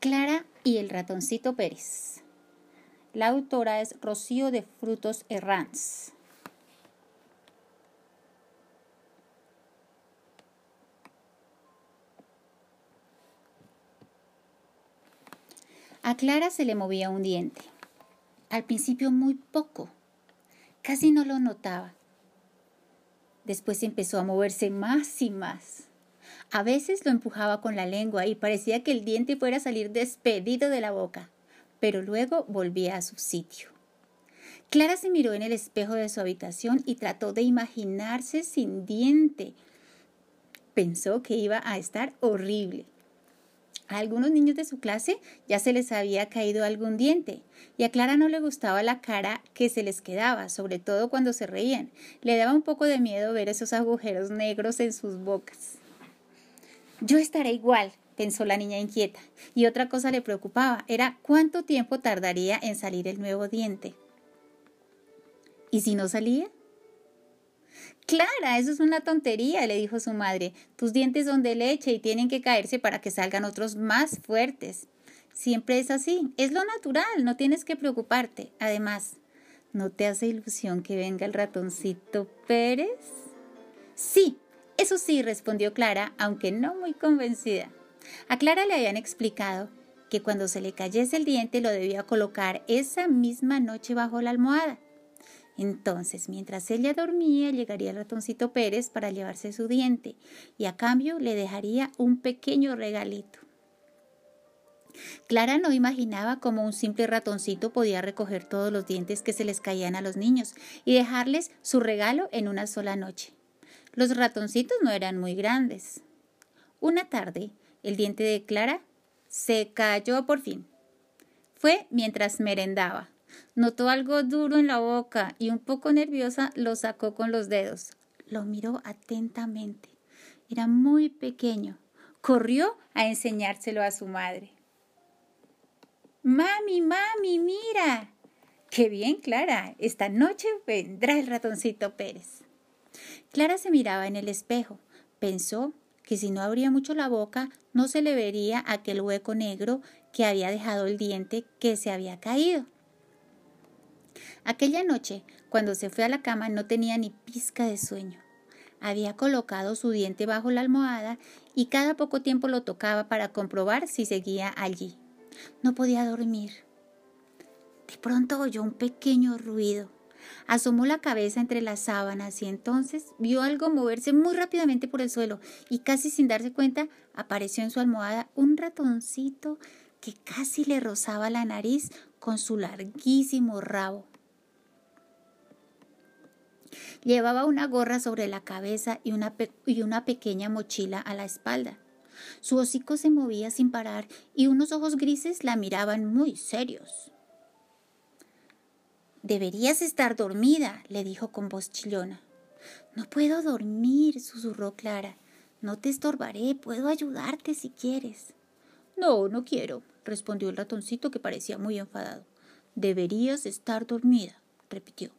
Clara y el ratoncito Pérez. La autora es Rocío de Frutos Errants. A Clara se le movía un diente. Al principio muy poco. Casi no lo notaba. Después empezó a moverse más y más. A veces lo empujaba con la lengua y parecía que el diente fuera a salir despedido de la boca, pero luego volvía a su sitio. Clara se miró en el espejo de su habitación y trató de imaginarse sin diente. Pensó que iba a estar horrible. A algunos niños de su clase ya se les había caído algún diente y a Clara no le gustaba la cara que se les quedaba, sobre todo cuando se reían. Le daba un poco de miedo ver esos agujeros negros en sus bocas. Yo estaré igual, pensó la niña inquieta, y otra cosa le preocupaba, era cuánto tiempo tardaría en salir el nuevo diente. ¿Y si no salía? Clara, eso es una tontería, le dijo su madre. Tus dientes son de leche y tienen que caerse para que salgan otros más fuertes. Siempre es así, es lo natural, no tienes que preocuparte. Además, ¿no te hace ilusión que venga el ratoncito Pérez? Sí, eso sí, respondió Clara, aunque no muy convencida. A Clara le habían explicado que cuando se le cayese el diente lo debía colocar esa misma noche bajo la almohada. Entonces, mientras ella dormía, llegaría el ratoncito Pérez para llevarse su diente y a cambio le dejaría un pequeño regalito. Clara no imaginaba cómo un simple ratoncito podía recoger todos los dientes que se les caían a los niños y dejarles su regalo en una sola noche. Los ratoncitos no eran muy grandes. Una tarde, el diente de Clara se cayó por fin. Fue mientras merendaba. Notó algo duro en la boca y un poco nerviosa lo sacó con los dedos. Lo miró atentamente. Era muy pequeño. Corrió a enseñárselo a su madre. Mami, mami, mira. Qué bien, Clara. Esta noche vendrá el ratoncito Pérez. Clara se miraba en el espejo. Pensó que si no abría mucho la boca no se le vería aquel hueco negro que había dejado el diente que se había caído. Aquella noche, cuando se fue a la cama, no tenía ni pizca de sueño. Había colocado su diente bajo la almohada y cada poco tiempo lo tocaba para comprobar si seguía allí. No podía dormir. De pronto oyó un pequeño ruido. Asomó la cabeza entre las sábanas y entonces vio algo moverse muy rápidamente por el suelo y casi sin darse cuenta apareció en su almohada un ratoncito que casi le rozaba la nariz con su larguísimo rabo. Llevaba una gorra sobre la cabeza y una, y una pequeña mochila a la espalda. Su hocico se movía sin parar y unos ojos grises la miraban muy serios. Deberías estar dormida, le dijo con voz chillona. No puedo dormir, susurró Clara. No te estorbaré, puedo ayudarte si quieres. No, no quiero, respondió el ratoncito que parecía muy enfadado. Deberías estar dormida, repitió.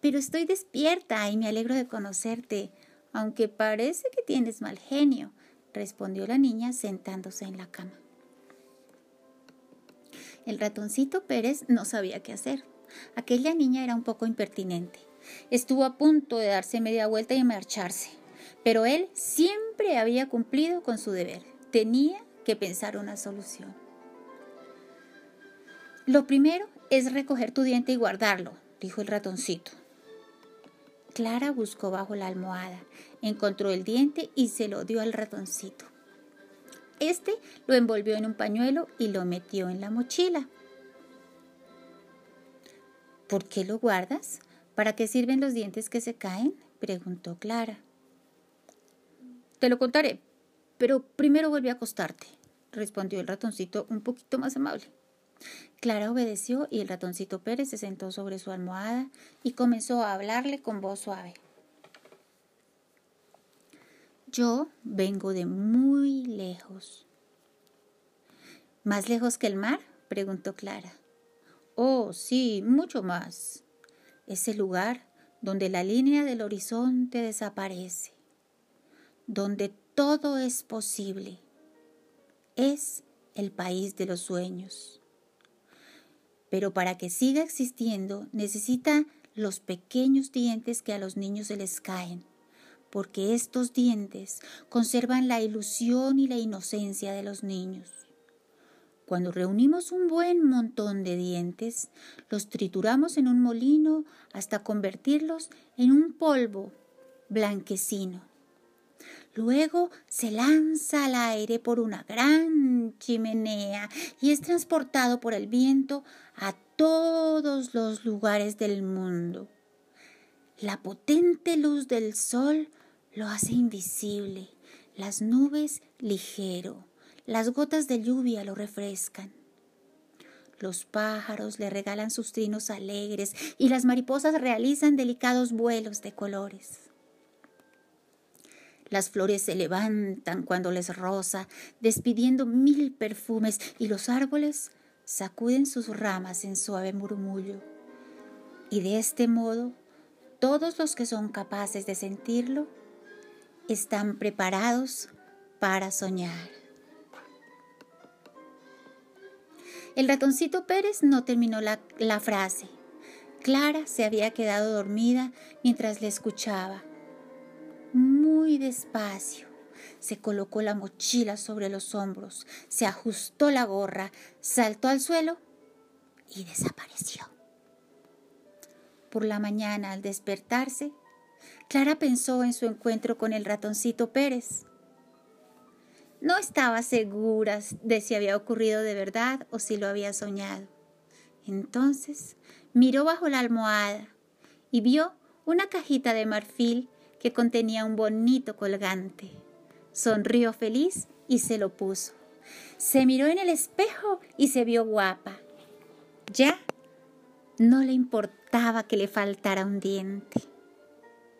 Pero estoy despierta y me alegro de conocerte, aunque parece que tienes mal genio, respondió la niña sentándose en la cama. El ratoncito Pérez no sabía qué hacer. Aquella niña era un poco impertinente. Estuvo a punto de darse media vuelta y marcharse, pero él siempre había cumplido con su deber. Tenía que pensar una solución. Lo primero es recoger tu diente y guardarlo, dijo el ratoncito. Clara buscó bajo la almohada, encontró el diente y se lo dio al ratoncito. Este lo envolvió en un pañuelo y lo metió en la mochila. ¿Por qué lo guardas? ¿Para qué sirven los dientes que se caen? preguntó Clara. Te lo contaré, pero primero vuelve a acostarte, respondió el ratoncito un poquito más amable. Clara obedeció y el ratoncito Pérez se sentó sobre su almohada y comenzó a hablarle con voz suave. Yo vengo de muy lejos. ¿Más lejos que el mar? preguntó Clara. Oh, sí, mucho más. Ese lugar donde la línea del horizonte desaparece, donde todo es posible. Es el país de los sueños. Pero para que siga existiendo necesita los pequeños dientes que a los niños se les caen, porque estos dientes conservan la ilusión y la inocencia de los niños. Cuando reunimos un buen montón de dientes, los trituramos en un molino hasta convertirlos en un polvo blanquecino. Luego se lanza al aire por una gran chimenea y es transportado por el viento a todos los lugares del mundo. La potente luz del sol lo hace invisible, las nubes ligero las gotas de lluvia lo refrescan. Los pájaros le regalan sus trinos alegres y las mariposas realizan delicados vuelos de colores. Las flores se levantan cuando les rosa, despidiendo mil perfumes, y los árboles sacuden sus ramas en suave murmullo. Y de este modo, todos los que son capaces de sentirlo están preparados para soñar. El ratoncito Pérez no terminó la, frase. Clara se había quedado dormida mientras le escuchaba. Muy despacio. Se colocó la mochila sobre los hombros, se ajustó la gorra, saltó al suelo y desapareció. Por la mañana, al despertarse, Clara pensó en su encuentro con el ratoncito Pérez. No estaba segura de si había ocurrido de verdad o si lo había soñado. Entonces miró bajo la almohada y vio una cajita de marfil que contenía un bonito colgante. Sonrió feliz y se lo puso. Se miró en el espejo y se vio guapa. Ya no le importaba que le faltara un diente.